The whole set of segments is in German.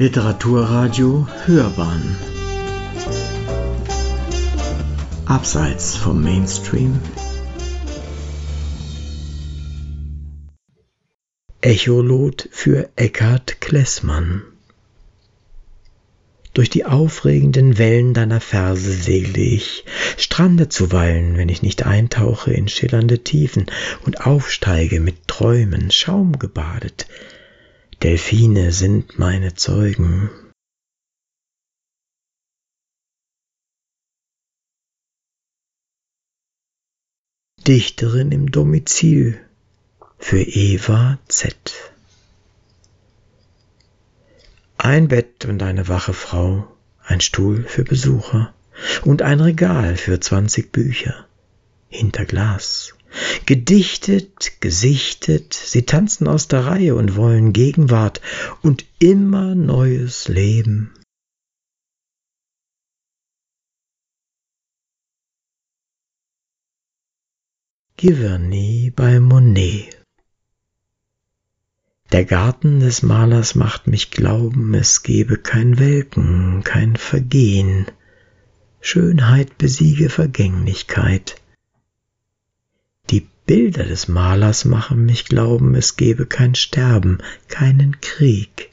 Literaturradio Hörbahn. Abseits vom Mainstream. Echolot für Eckhard Klessmann. Durch die aufregenden Wellen deiner Verse segle ich, strande zuweilen, wenn ich nicht eintauche in schillernde Tiefen und aufsteige mit Träumen schaumgebadet. Delfine sind meine Zeugen. Dichterin im Domizil für Eva Z. Ein Bett und eine wache Frau, ein Stuhl für Besucher und ein Regal für zwanzig Bücher hinter Glas. Gedichtet, gesichtet, sie tanzen aus der Reihe und wollen Gegenwart und immer neues Leben. Giverny bei Monet der Garten des Malers macht mich glauben, es gebe kein Welken, kein Vergehen. Schönheit besiege Vergänglichkeit. Bilder des Malers machen mich glauben, es gebe kein Sterben, keinen Krieg.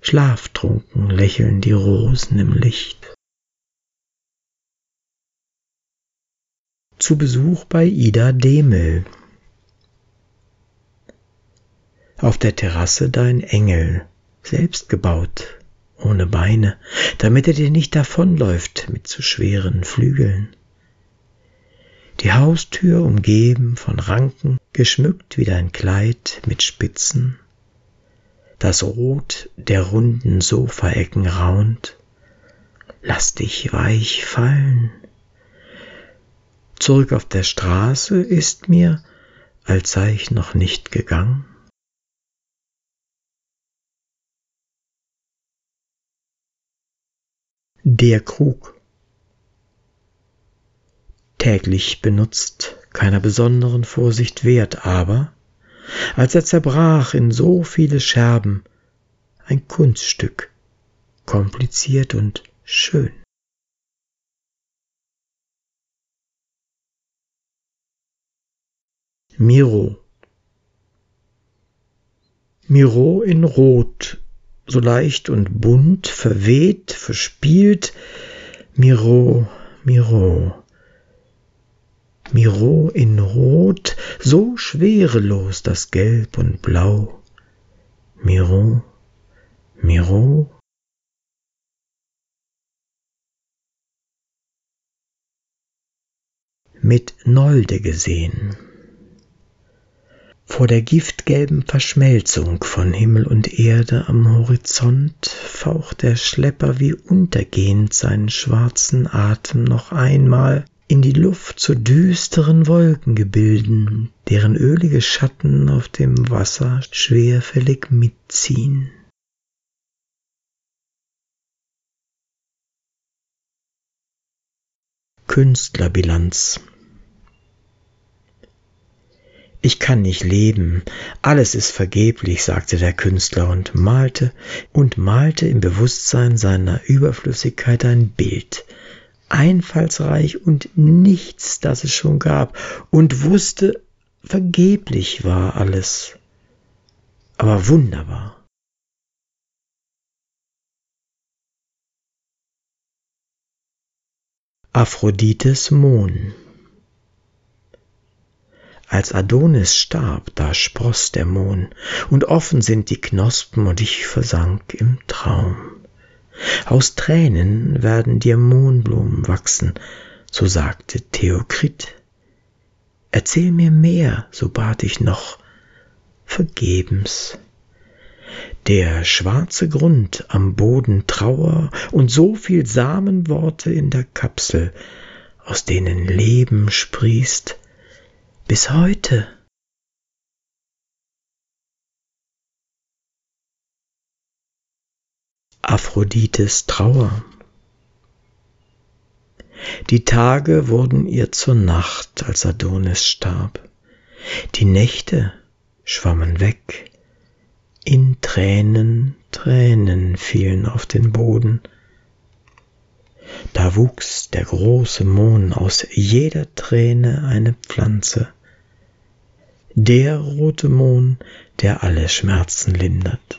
Schlaftrunken lächeln die Rosen im Licht. Zu Besuch bei Ida Demel, auf der Terrasse dein Engel, selbst gebaut, ohne Beine, damit er dir nicht davonläuft mit zu schweren Flügeln. Die Haustür umgeben von Ranken, geschmückt wie dein Kleid mit Spitzen, das Rot der runden Sofaecken raunt, lass dich weich fallen. Zurück auf der Straße ist mir, als sei ich noch nicht gegangen, Der Krug. Täglich benutzt, keiner besonderen Vorsicht wert, aber als er zerbrach in so viele Scherben, ein Kunststück, kompliziert und schön. Miro Miro in Rot so leicht und bunt, verweht, verspielt. Miro, Miro. Miro in Rot, so schwerelos das Gelb und Blau. Miro, Miro. Mit Nolde gesehen vor der giftgelben Verschmelzung von Himmel und Erde am Horizont faucht der Schlepper wie untergehend seinen schwarzen Atem noch einmal in die Luft zu düsteren Wolkengebilden, deren ölige Schatten auf dem Wasser schwerfällig mitziehen. Künstlerbilanz. Ich kann nicht leben, alles ist vergeblich, sagte der Künstler und malte und malte im Bewusstsein seiner Überflüssigkeit ein Bild, einfallsreich und nichts, das es schon gab, und wusste, vergeblich war alles, aber wunderbar. Aphrodites Mohn als Adonis starb, da spross der Mohn, und offen sind die Knospen, und ich versank im Traum. Aus Tränen werden dir Mohnblumen wachsen, so sagte Theokrit. Erzähl mir mehr, so bat ich noch, vergebens. Der schwarze Grund am Boden Trauer und so viel Samenworte in der Kapsel, aus denen Leben sprießt, bis heute. Aphrodites Trauer. Die Tage wurden ihr zur Nacht, als Adonis starb. Die Nächte schwammen weg. In Tränen, Tränen fielen auf den Boden. Da wuchs der große Mohn aus jeder Träne eine Pflanze. Der rote Mohn, der alle Schmerzen lindert.